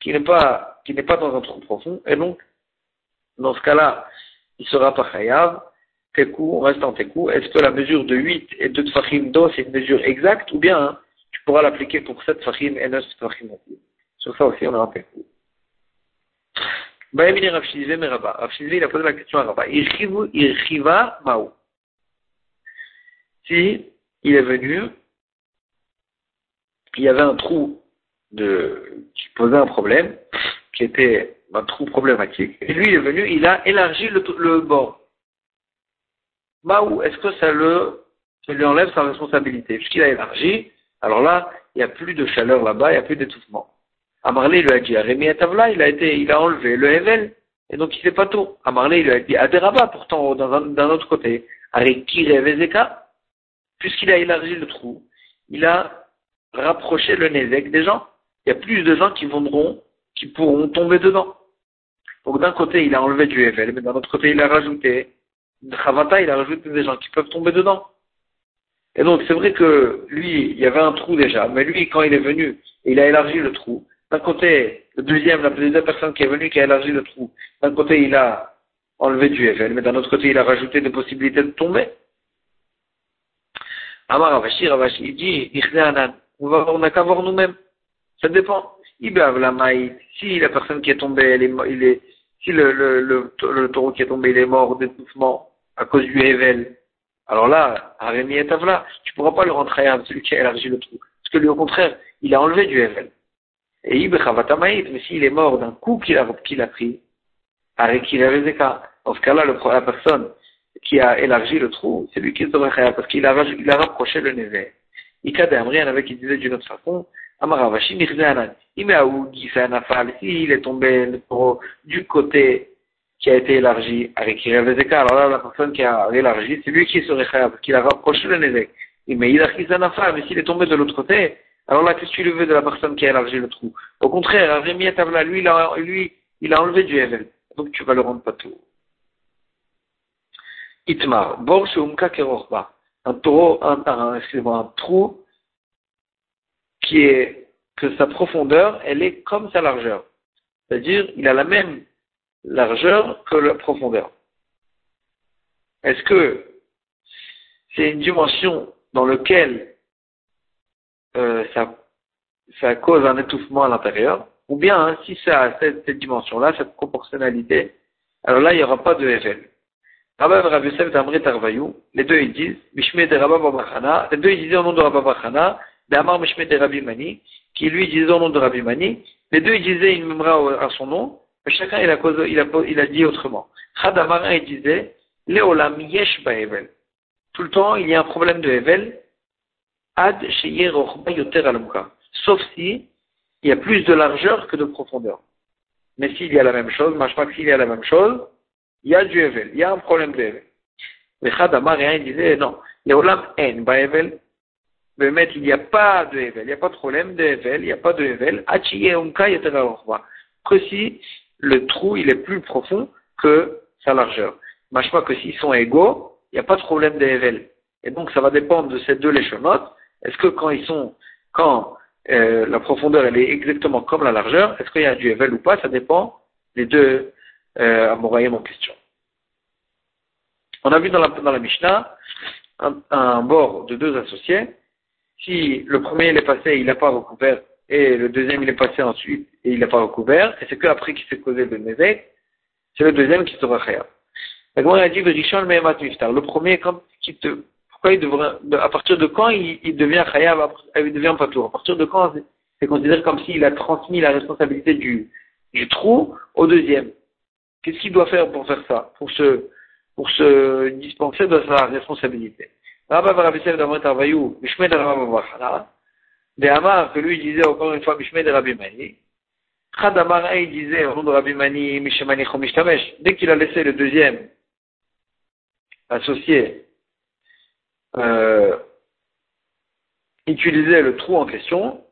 qui n'est pas qui n'est pas dans un trou profond, et donc, dans ce cas-là, il sera pas chayav, tekou, on reste en tekou. Est-ce que la mesure de 8 et 2 tfachim d'eau, c'est une mesure exacte, ou bien hein, tu pourras l'appliquer pour 7 tfachim et 9 tfachim Sur ça aussi, on aura tekou. Baïmini Rav Meraba. Rav il a posé la question à Rabba. Irchiva Mao. Si il est venu, il y avait un trou de, qui posait un problème, qui était un trou problématique. Et lui, il est venu, il a élargi le, le bord. Maou, est-ce que ça le, ça lui enlève sa responsabilité? Puisqu'il a élargi, alors là, il n'y a plus de chaleur là-bas, il n'y a plus d'étouffement. Amarlé lui a dit, Rémi Atavla, il a été, il a enlevé le Hevel, et donc il fait pas tout. Amarlé lui a dit, Aderaba, pourtant, d'un autre côté, Arikire Vezeka, puisqu'il a élargi le trou, il a rapproché le Nezek des gens. Il y a plus de gens qui viendront qui pourront tomber dedans. Donc d'un côté, il a enlevé du Evel, mais d'un autre côté, il a rajouté Chavata, il a rajouté des gens qui peuvent tomber dedans. Et donc c'est vrai que lui, il y avait un trou déjà, mais lui, quand il est venu, il a élargi le trou. D'un côté, le deuxième, la deuxième personne qui est venue, qui a élargi le trou, d'un côté, il a enlevé du Evel, mais d'un autre côté, il a rajouté des possibilités de tomber. Amar Avashi, Ravashi, il dit, on n'a qu'à voir nous-mêmes. Ça dépend si la personne qui est tombée, elle est, il est, si le, le, le, taureau qui est tombé, il est mort d'étouffement à cause du Hevel, alors là, Arémi et Tavla, tu pourras pas le rentrer à celui qui a élargi le trou. Parce que lui, au contraire, il a enlevé du Hevel. Et mais s'il est mort d'un coup qu'il a, qu'il a pris, dans ce cas-là, la personne qui a élargi le trou, c'est lui qui se devrait parce qu'il a, il a rapproché le Nevé. Ikadam, rien avec qui disait d'une autre façon, Amaravashi Mirzanan. S'il est tombé du côté qui a été élargi avec alors là, la personne qui a élargi, c'est lui qui serait parce qu'il a rapproché le il a mais s'il est tombé de l'autre côté, alors là, qu'est-ce que tu le veux de la personne qui a élargi le trou? Au contraire, Rémi Tavla, lui, lui, il a enlevé du Evel. Donc tu vas le rendre pas tout. Itmar, Bor Umka Kerorba. Un taureau, un, un trou qui est que sa profondeur, elle est comme sa largeur. C'est-à-dire, il a la même largeur que la profondeur. Est-ce que c'est une dimension dans laquelle euh, ça, ça cause un étouffement à l'intérieur, ou bien hein, si ça a cette, dimension-là, cette proportionnalité, alors là, il n'y aura pas de Evel. les deux ils disent, de les deux ils disent au nom de Rabba Bachana, Damar Mishme de Rabbi Mani, qui lui disait au nom de Rabbi Mani. Les deux, ils disaient une memra à son nom, mais chacun, il a, il a, il a dit autrement. Khadamara, il disait, Léolam Yesh Baevel. Tout le temps, il y a un problème de Evel. Ad. Sauf si, il y a plus de largeur que de profondeur. Mais s'il y a la même chose, pas s'il y a la même chose, il y a du Evel. Il y a un problème de Evel. Mais Khadamar, il disait, non. Léolam En Baevel. Bémet, il n'y a pas de Evel, il n'y a pas de problème de Evel, il n'y a pas de Evel, que si le trou, il est plus profond que sa largeur. Machma que s'ils sont égaux, il n'y a pas de problème de Evel. Et donc, ça va dépendre de ces deux léchonotes. Est-ce que quand ils sont, quand euh, la profondeur, elle est exactement comme la largeur, est-ce qu'il y a du Evel ou pas? Ça dépend des deux euh, en question. On a vu dans la, dans la Mishnah un, bord de deux associés si le premier il est passé, il n'a pas recouvert, et le deuxième il est passé ensuite et il n'a pas recouvert, et c'est qu'après qu'il s'est causé le Nézek, c'est le deuxième qui sera khayab. Le premier, comme qui te, pourquoi il devrait, à partir de quand il, il devient khayab, il devient patour À partir de quand c'est considéré comme s'il a transmis la responsabilité du, du trou au deuxième? Qu'est-ce qu'il doit faire pour faire ça, pour se, pour se dispenser de sa responsabilité. Rabba Rabbi Sev d'Amrit Arvayou, Bishmed Rabba Bachana, Amar, que lui disait encore une fois Bishmed Rabbi Mani, Chad Amar il disait au nom de Rabbi Mani, Mishemani Chomishtamesh, dès qu'il a laissé le deuxième associé euh, utiliser le trou en question,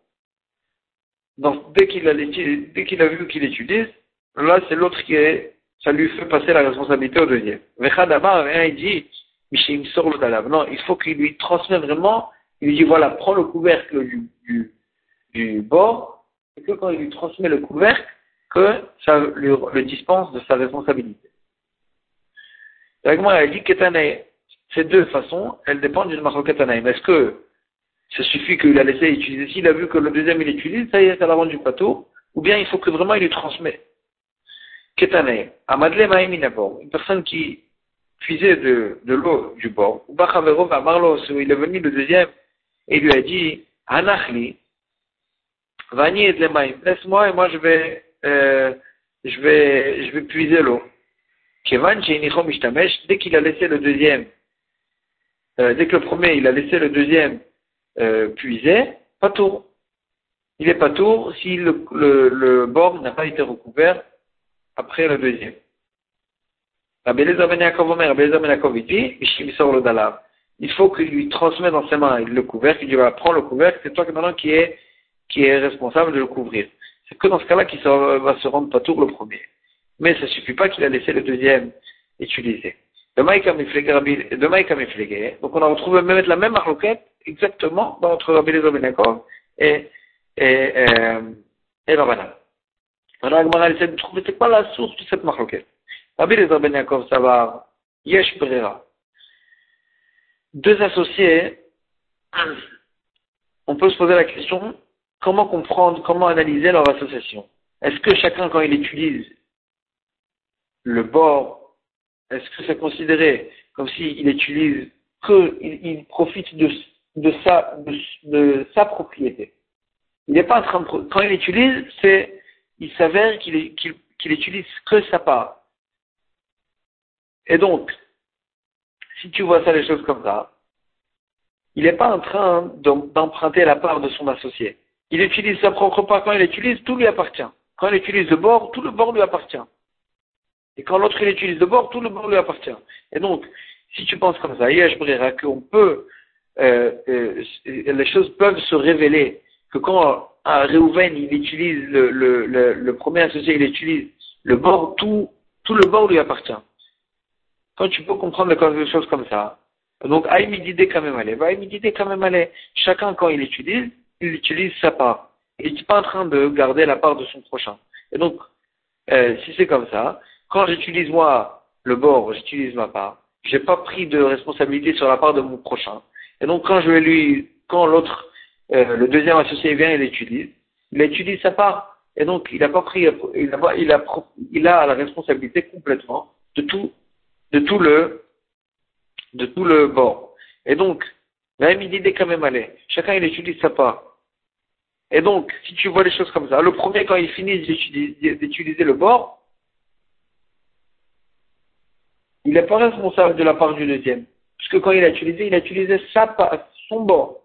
donc dès qu'il a, vu qu'il utilise, là c'est l'autre qui est, ça lui fait passer la responsabilité au deuxième. Vechad Amar, il dit, non, il faut qu'il lui transmette vraiment, il lui dit voilà, prends le couvercle du, bord, et que quand il lui transmet le couvercle, que ça lui, le dispense de sa responsabilité. moi, elle dit qu'Etanaï, ces deux façons, elles dépendent d'une Mais Est-ce que ça suffit qu'il a laissé utiliser, s'il a vu que le deuxième il utilise, ça y est, ça l'a rendu plateau, ou bien il faut que vraiment il lui transmet. Ketane, Amadle d'abord, une personne qui puiser de, l'eau du bord. Ou il est venu le deuxième et lui a dit, Anachli, Vani et laisse-moi et moi je vais, euh, je vais, je vais puiser l'eau. Dès qu'il a laissé le deuxième, euh, dès que le premier il a laissé le deuxième euh, puiser, pas tour. Il est pas tour si le, le, le bord n'a pas été recouvert après le deuxième. Il faut qu'il lui transmette dans ses mains le couvercle, il lui va prendre le couvercle, c'est toi maintenant qui est, qui est responsable de le couvrir. C'est que dans ce cas-là qu'il va se rendre pas tour le premier. Mais ça suffit pas qu'il a laissé le deuxième utiliser. Donc on a retrouvé même la même marloquette exactement entre Rabbi Lezer Ben et, et, euh, et Rabbanan. Alors de trouver c'est quoi la source de cette marloquette. Rabbi Lezer Ben Yaakov Savar, Yesh Brera. Deux associés, on peut se poser la question, comment comprendre, comment analyser leur association? Est-ce que chacun, quand il utilise le bord, est-ce que c'est considéré comme s'il utilise que, il, profite de, sa, de, sa propriété? Il n'est pas en train de, quand il utilise, c'est, il s'avère qu'il qu'il utilise que sa part. Et donc, si tu vois ça, les choses comme ça, il n'est pas en train d'emprunter la part de son associé. Il utilise sa propre part. Quand il utilise, tout lui appartient. Quand il utilise le bord, tout le bord lui appartient. Et quand l'autre il utilise le bord, tout le bord lui appartient. Et donc, si tu penses comme ça, Yesh Brera, qu'on peut, euh, euh, les choses peuvent se révéler, que quand un Réhouven, il utilise le, premier associé, il utilise le bord, tout, tout le bord lui appartient. Quand tu peux comprendre les choses comme ça, donc Aïmidide quand même aller, Aïmidide quand même aller. Chacun quand il utilise, il utilise sa part. Il n'est pas en train de garder la part de son prochain. Et donc, euh, si c'est comme ça, quand j'utilise moi le bord, j'utilise ma part. J'ai pas pris de responsabilité sur la part de mon prochain. Et donc quand je vais lui, quand l'autre, euh, le deuxième associé vient, il utilise, il utilise sa part. Et donc il n'a pas pris, il a, il a, il a la responsabilité complètement de tout de tout le, de tout le bord. Et donc, la idée quand même aller. Chacun il utilise sa part. Et donc, si tu vois les choses comme ça, le premier quand il finit d'utiliser le bord, il n'est pas responsable de la part du deuxième. Puisque quand il a utilisé, il a utilisé sa part, son bord.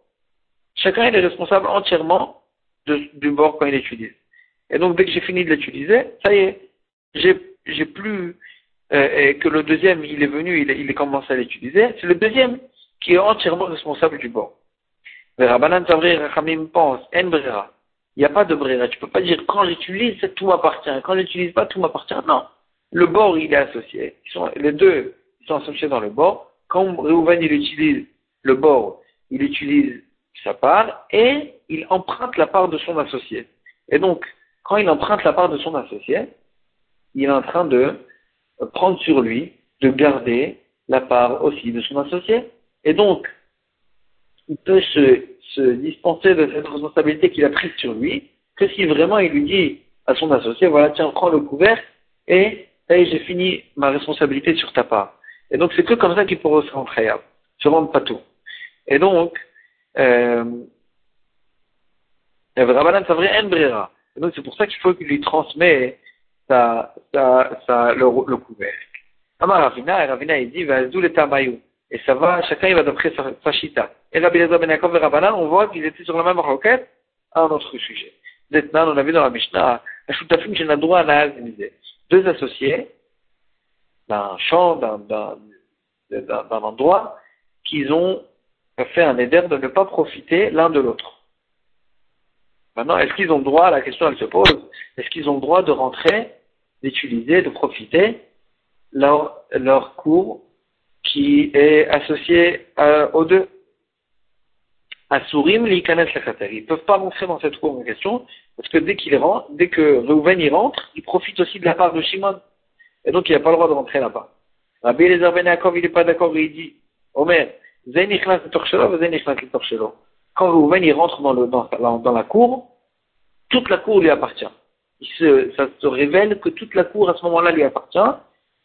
Chacun il est responsable entièrement du bord quand il utilise. Et donc, dès que j'ai fini de l'utiliser, ça y est, j'ai plus euh, et que le deuxième, il est venu, il, il a commencé à l'utiliser, c'est le deuxième qui est entièrement responsable du bord. Rabbanan Rachamim pense, en. Il n'y a pas de brera. Tu peux pas dire quand j'utilise, tout m'appartient. Quand j'utilise pas, tout m'appartient. Non. Le bord, il est associé. Les deux, sont associés dans le bord. Quand Reuven, il utilise le bord, il utilise sa part et il emprunte la part de son associé. Et donc, quand il emprunte la part de son associé, il est en train de prendre sur lui de garder la part aussi de son associé. Et donc, il peut se, se dispenser de cette responsabilité qu'il a prise sur lui que si vraiment il lui dit à son associé, voilà, tiens, prends le couvercle et hey, j'ai fini ma responsabilité sur ta part. Et donc, c'est que comme ça qu'il pourra se rentrer, se rendre pas tout. Et donc, euh, et donc, c'est pour ça qu'il faut qu'il lui transmet sa, sa, sa, le, le. Amar Ravina, et Ravina il dit, Vazou le tamayou. Et ça va, chacun il va d'après sa, sa chita. Et Rabbi Lezer ben Yaakov et Rabbanan, on voit qu'ils étaient sur la même roquette à un autre sujet. Maintenant, on a vu dans la Mishnah, Ashutafim Shenadroa Nahal Deux associés, d'un champ, d'un endroit, qu'ils ont fait un éder de ne pas profiter l'un de l'autre. Maintenant, est-ce qu'ils ont le droit, la question elle se pose, est-ce qu'ils ont le droit de rentrer, d'utiliser, de profiter leur, leur cours qui est associé euh, aux deux? Asurim Ils peuvent pas rentrer dans cette question, parce que dès qu'il rentre, dès que Reuven y rentre, il profite aussi de la part de Shimon. Et donc il n'a pas le droit de rentrer là-bas. Rabbi Eliezer Ben il n'est pas d'accord il dit, Omer, quand Reuven il rentre dans, la cour, toute la cour lui appartient. Ça se révèle que toute la cour à ce moment-là lui appartient,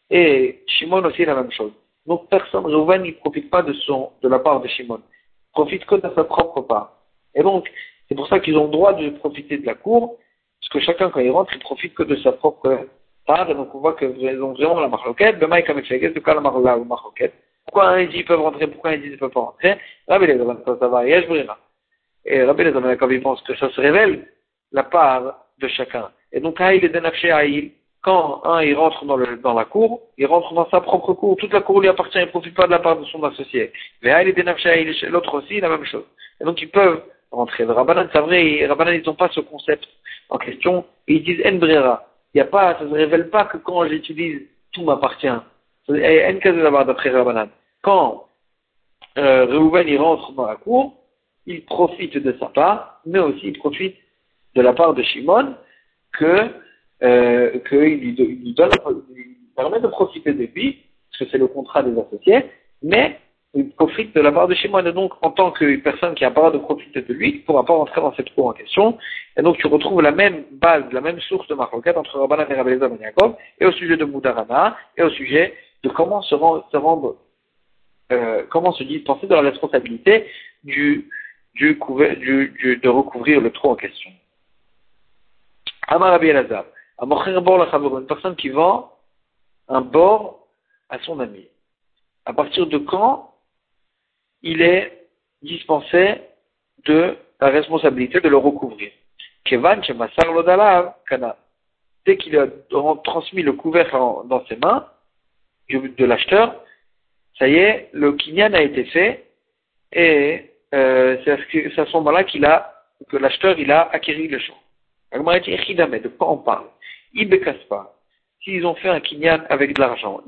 et Shimon aussi la même chose. Donc personne, Reuven, il ne profite pas de la part de Shimon. Profite que de sa propre part. Et donc, c'est pour ça qu'ils ont le droit de profiter de la cour, parce que chacun, quand il rentre, il profite que de sa propre part, et donc on voit qu'ils ont vraiment la marloquette, le maïk avec c'est cas la marloquette. Pourquoi un dit ils peuvent rentrer, pourquoi un dit ils peuvent pas rentrer? Rabbi les ça, ça va, et Et Rabbi les quand il pense que ça se révèle, la part de chacun. Et donc, Haïl et Denafché Haïl, quand un il rentre dans, le, dans la cour, il rentre dans sa propre cour, toute la cour lui appartient, il ne profite pas de la part de son associé. Mais Denafché l'autre aussi, la même chose. Et donc, ils peuvent rentrer. Rabbanan, c'est vrai, Rabbanan, ils n'ont pas ce concept en question. Ils disent En Il y a pas, ça ne se révèle pas que quand j'utilise, tout m'appartient. En d'abord d'après Rabbanan. Quand euh, Reuven il rentre dans la cour, il profite de sa part, mais aussi il profite de la part de Shimon que euh, qu'il lui, lui, donne, lui permet de profiter de lui, parce que c'est le contrat des associés, mais il profite de la part de Shimon. Et donc, en tant que personne qui a pas de profiter de lui, il ne pourra pas rentrer dans cette cour en question. Et donc, tu retrouves la même base, la même source de marquette entre Rabbanan et Rabbi Ben et au sujet de Moudarana, et au sujet de comment se rendre, euh, comment se dispenser de la responsabilité du, du, du, du, de recouvrir le trou en question. Amar Rabbi Elazar, une personne qui vend un bord à son ami. À partir de quand il est dispensé de la responsabilité de le recouvrir? Dès qu'il a transmis le couvercle dans ses mains de l'acheteur, ça y est, le kinyan a été fait et euh, c'est à ce moment-là qu'il a que l'acheteur il a acquis le champ. De quoi on parle? Pas. S'ils ont fait un kinyan avec de l'argent,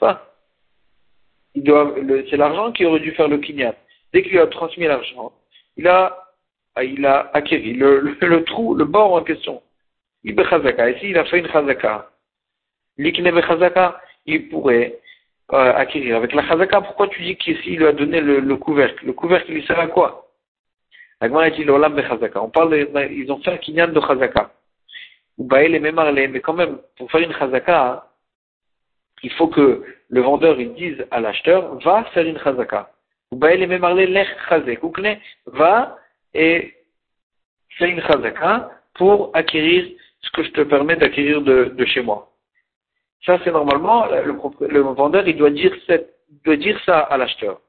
pas. C'est l'argent qui aurait dû faire le kinyan. Dès qu'il a transmis l'argent, il a, il a acquis le, trou, le bord en question. Ibe Ici, il a fait une chazaka. L'iknebe chazaka, il pourrait euh, acquérir. Avec la chazaka, pourquoi tu dis qu'ici, il lui a donné le, le couvercle? Le couvercle, il sert à quoi? On parle, ils ont fait un kinyan de chazaka. Mais quand même, pour faire une chazaka, il faut que le vendeur dise à l'acheteur, va faire une chazaka. Va et fais une chazaka pour acquérir ce que je te permets d'acquérir de, de, chez moi. Ça, c'est normalement, le, le, vendeur, il doit dire, doit dire ça à l'acheteur.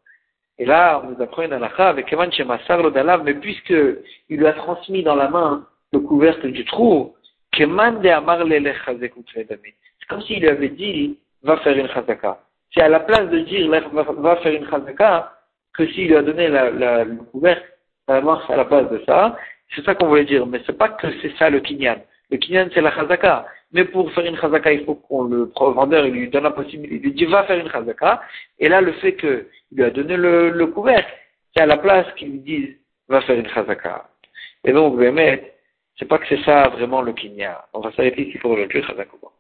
Et là, on nous apprend une halakha avec Evan Shemassar Dalav, mais puisque il lui a transmis dans la main le couvercle du trou, c'est comme s'il lui avait dit, va faire une chazaka. C'est à la place de dire, va faire une chazaka, que s'il lui a donné le couvercle, ça marche à la place de ça. C'est ça qu'on voulait dire, mais c'est pas que c'est ça le kinyan. Le kinyan, c'est la chazaka. Mais pour faire une chazaka, il faut qu'on le vendeur il lui donne la possibilité. Il lui dit, va faire une chazaka. Et là, le fait qu'il lui a donné le, le couvercle, c'est à la place qu'il lui dise, va faire une chazaka. Et donc, ce c'est pas que c'est ça vraiment le kinyan. On va s'arrêter ici pour le chazaka.